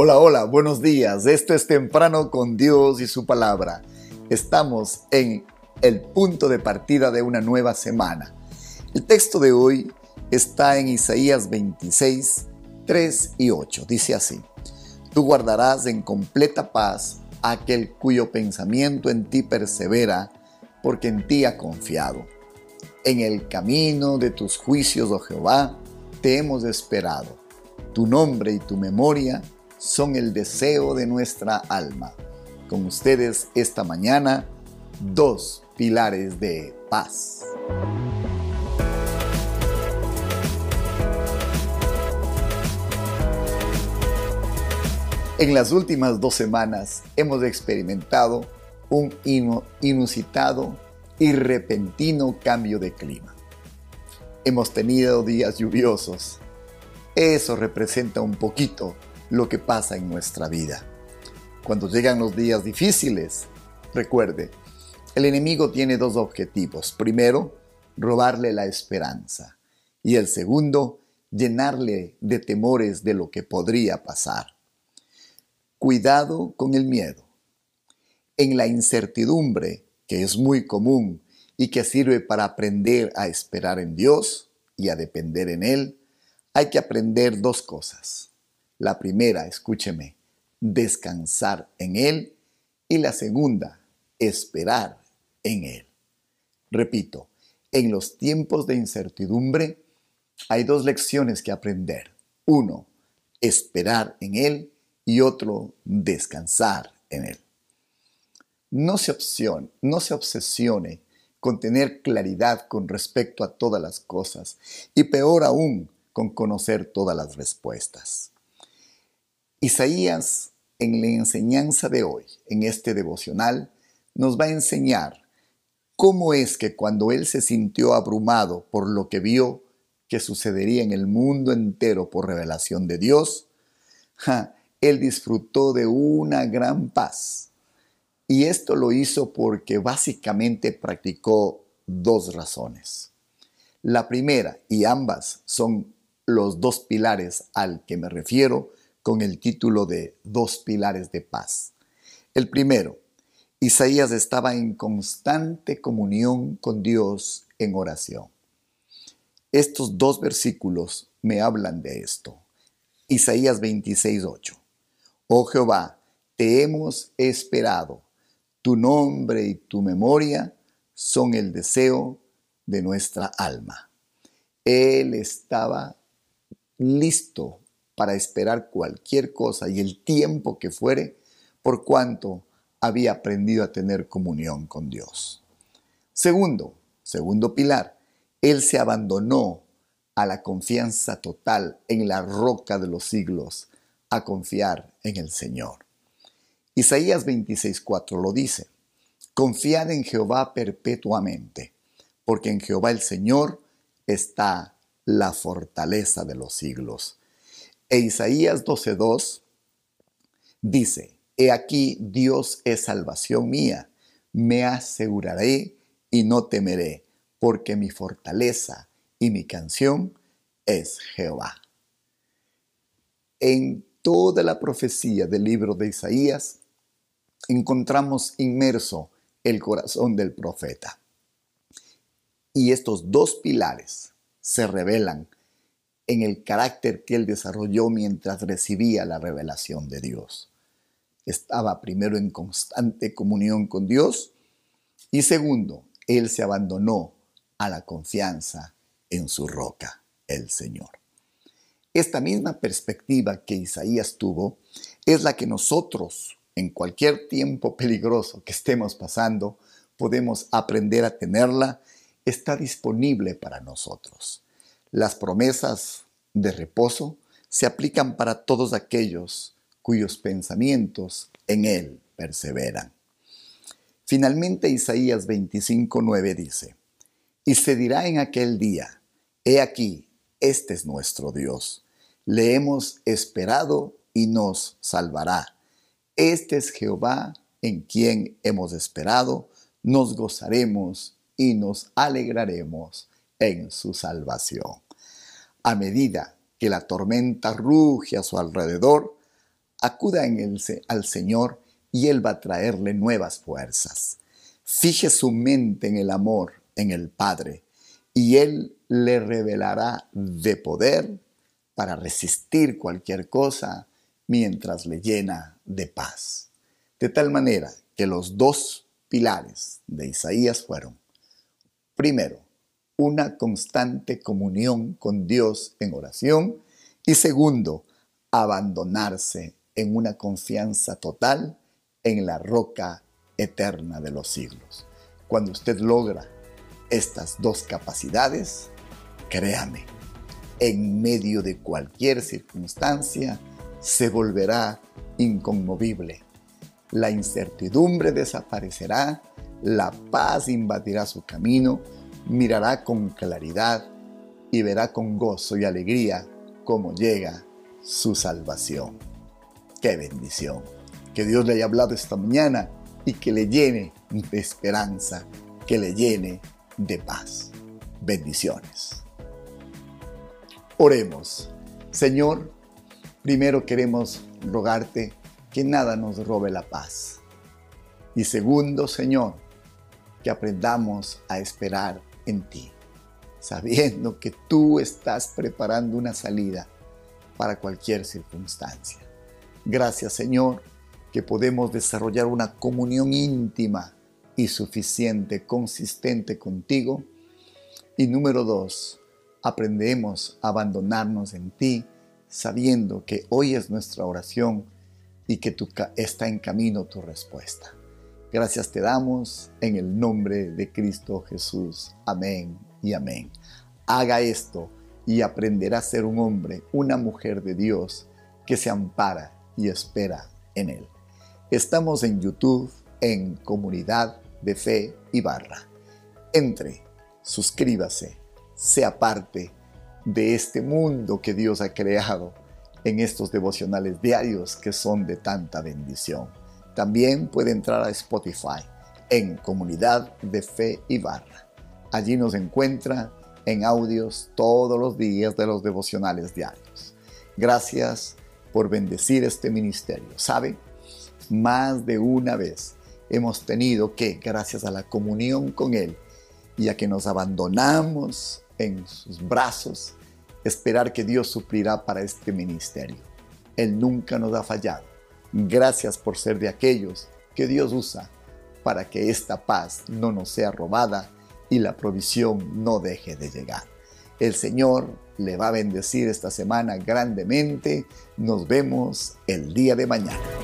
Hola, hola, buenos días. Esto es Temprano con Dios y su palabra. Estamos en el punto de partida de una nueva semana. El texto de hoy está en Isaías 26, 3 y 8. Dice así, Tú guardarás en completa paz aquel cuyo pensamiento en ti persevera, porque en ti ha confiado. En el camino de tus juicios, oh Jehová, te hemos esperado. Tu nombre y tu memoria son el deseo de nuestra alma. Con ustedes esta mañana, dos pilares de paz. En las últimas dos semanas hemos experimentado un inusitado y repentino cambio de clima. Hemos tenido días lluviosos. Eso representa un poquito lo que pasa en nuestra vida. Cuando llegan los días difíciles, recuerde, el enemigo tiene dos objetivos. Primero, robarle la esperanza. Y el segundo, llenarle de temores de lo que podría pasar. Cuidado con el miedo. En la incertidumbre, que es muy común y que sirve para aprender a esperar en Dios y a depender en Él, hay que aprender dos cosas. La primera, escúcheme, descansar en Él y la segunda, esperar en Él. Repito, en los tiempos de incertidumbre hay dos lecciones que aprender. Uno, esperar en Él y otro, descansar en Él. No se, no se obsesione con tener claridad con respecto a todas las cosas y peor aún con conocer todas las respuestas. Isaías, en la enseñanza de hoy, en este devocional, nos va a enseñar cómo es que cuando él se sintió abrumado por lo que vio que sucedería en el mundo entero por revelación de Dios, él disfrutó de una gran paz. Y esto lo hizo porque básicamente practicó dos razones. La primera, y ambas son los dos pilares al que me refiero, con el título de Dos pilares de paz. El primero, Isaías estaba en constante comunión con Dios en oración. Estos dos versículos me hablan de esto. Isaías 26:8. Oh Jehová, te hemos esperado. Tu nombre y tu memoria son el deseo de nuestra alma. Él estaba listo para esperar cualquier cosa y el tiempo que fuere, por cuanto había aprendido a tener comunión con Dios. Segundo, segundo pilar, él se abandonó a la confianza total en la roca de los siglos, a confiar en el Señor. Isaías 26:4 lo dice, confiad en Jehová perpetuamente, porque en Jehová el Señor está la fortaleza de los siglos. E Isaías 12:2 dice, He aquí Dios es salvación mía, me aseguraré y no temeré, porque mi fortaleza y mi canción es Jehová. En toda la profecía del libro de Isaías encontramos inmerso el corazón del profeta. Y estos dos pilares se revelan en el carácter que él desarrolló mientras recibía la revelación de Dios. Estaba primero en constante comunión con Dios y segundo, él se abandonó a la confianza en su roca, el Señor. Esta misma perspectiva que Isaías tuvo es la que nosotros, en cualquier tiempo peligroso que estemos pasando, podemos aprender a tenerla, está disponible para nosotros. Las promesas de reposo se aplican para todos aquellos cuyos pensamientos en Él perseveran. Finalmente Isaías 25:9 dice, Y se dirá en aquel día, He aquí, este es nuestro Dios, le hemos esperado y nos salvará. Este es Jehová en quien hemos esperado, nos gozaremos y nos alegraremos en su salvación. A medida que la tormenta ruge a su alrededor, Acuda en el, al Señor y Él va a traerle nuevas fuerzas. Fije su mente en el amor, en el Padre, y Él le revelará de poder para resistir cualquier cosa mientras le llena de paz. De tal manera que los dos pilares de Isaías fueron, primero, una constante comunión con Dios en oración y segundo, abandonarse en una confianza total en la roca eterna de los siglos. Cuando usted logra estas dos capacidades, créame, en medio de cualquier circunstancia, se volverá inconmovible. La incertidumbre desaparecerá, la paz invadirá su camino, mirará con claridad y verá con gozo y alegría cómo llega su salvación. ¡Qué bendición! Que Dios le haya hablado esta mañana y que le llene de esperanza, que le llene de paz. Bendiciones. Oremos. Señor, primero queremos rogarte que nada nos robe la paz. Y segundo, Señor, que aprendamos a esperar en ti, sabiendo que tú estás preparando una salida para cualquier circunstancia. Gracias, Señor, que podemos desarrollar una comunión íntima y suficiente, consistente contigo. Y número dos, aprendemos a abandonarnos en ti, sabiendo que hoy es nuestra oración y que tu, está en camino tu respuesta. Gracias te damos en el nombre de Cristo Jesús. Amén y amén. Haga esto y aprenderá a ser un hombre, una mujer de Dios que se ampara y espera en Él. Estamos en YouTube en Comunidad de Fe y Barra. Entre, suscríbase, sea parte de este mundo que Dios ha creado en estos devocionales diarios que son de tanta bendición. También puede entrar a Spotify en Comunidad de Fe y Barra. Allí nos encuentra en audios todos los días de los devocionales diarios. Gracias por bendecir este ministerio. ¿Sabe? Más de una vez hemos tenido que, gracias a la comunión con Él y a que nos abandonamos en sus brazos, esperar que Dios suplirá para este ministerio. Él nunca nos ha fallado. Gracias por ser de aquellos que Dios usa para que esta paz no nos sea robada y la provisión no deje de llegar. El Señor le va a bendecir esta semana grandemente. Nos vemos el día de mañana.